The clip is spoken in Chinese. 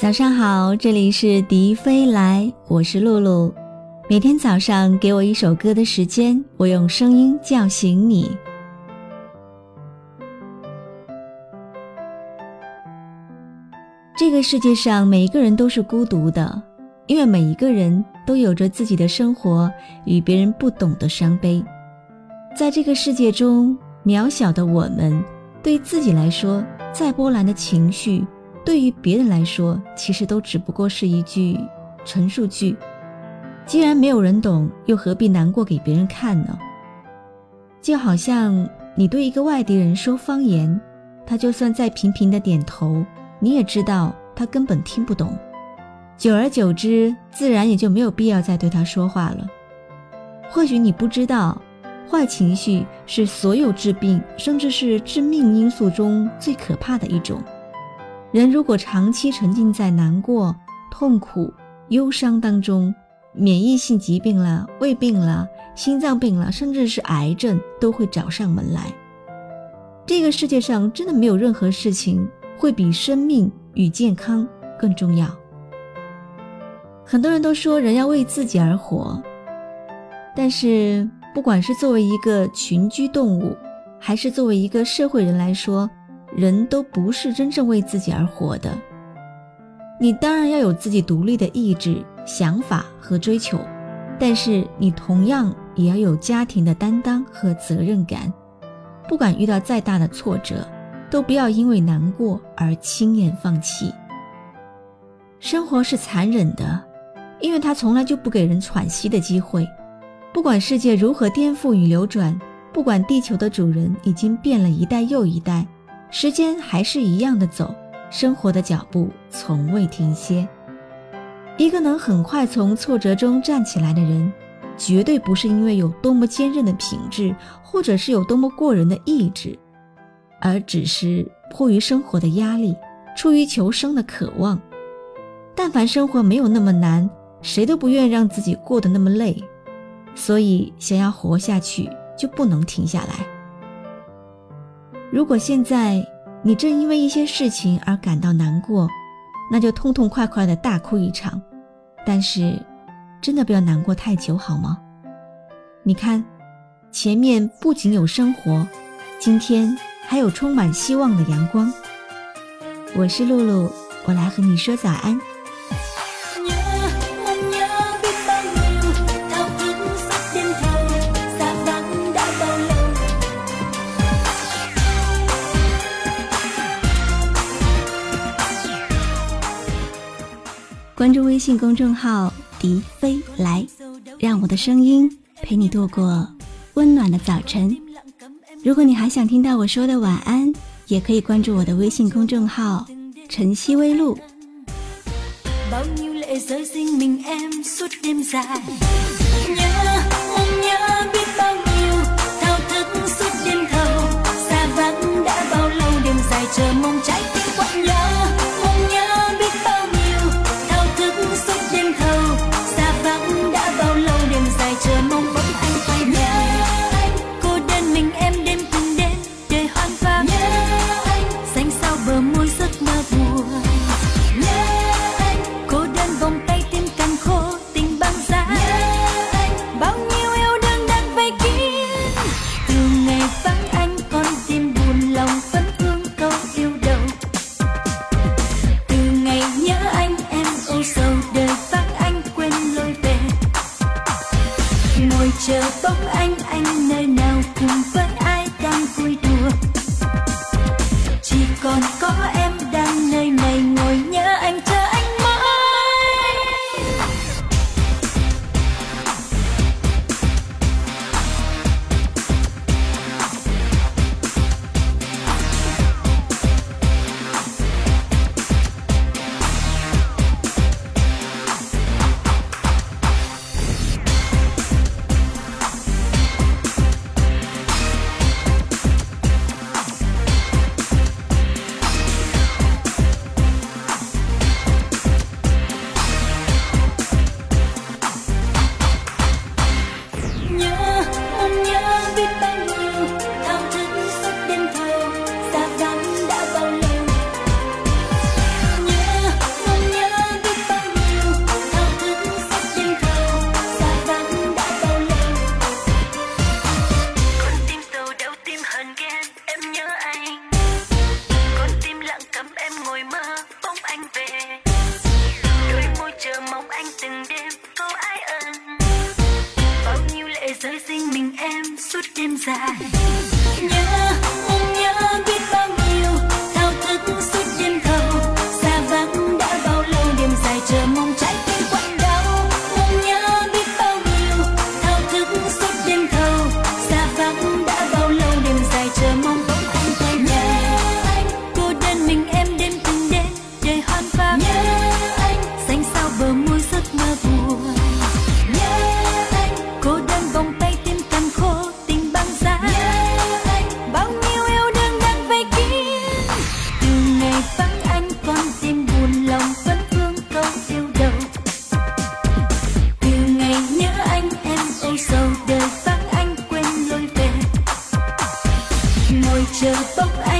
早上好，这里是迪飞来，我是露露。每天早上给我一首歌的时间，我用声音叫醒你。这个世界上每一个人都是孤独的，因为每一个人都有着自己的生活与别人不懂的伤悲。在这个世界中，渺小的我们，对自己来说，再波澜的情绪。对于别人来说，其实都只不过是一句陈述句。既然没有人懂，又何必难过给别人看呢？就好像你对一个外地人说方言，他就算再频频的点头，你也知道他根本听不懂。久而久之，自然也就没有必要再对他说话了。或许你不知道，坏情绪是所有致病，甚至是致命因素中最可怕的一种。人如果长期沉浸在难过、痛苦、忧伤当中，免疫性疾病了、胃病了、心脏病了，甚至是癌症都会找上门来。这个世界上真的没有任何事情会比生命与健康更重要。很多人都说人要为自己而活，但是不管是作为一个群居动物，还是作为一个社会人来说，人都不是真正为自己而活的，你当然要有自己独立的意志、想法和追求，但是你同样也要有家庭的担当和责任感。不管遇到再大的挫折，都不要因为难过而轻言放弃。生活是残忍的，因为它从来就不给人喘息的机会。不管世界如何颠覆与流转，不管地球的主人已经变了一代又一代。时间还是一样的走，生活的脚步从未停歇。一个能很快从挫折中站起来的人，绝对不是因为有多么坚韧的品质，或者是有多么过人的意志，而只是迫于生活的压力，出于求生的渴望。但凡生活没有那么难，谁都不愿让自己过得那么累。所以，想要活下去，就不能停下来。如果现在你正因为一些事情而感到难过，那就痛痛快快的大哭一场。但是，真的不要难过太久，好吗？你看，前面不仅有生活，今天还有充满希望的阳光。我是露露，我来和你说早安。关注微信公众号“迪飞来”，让我的声音陪你度过温暖的早晨。如果你还想听到我说的晚安，也可以关注我的微信公众号“晨曦微露”。try. stop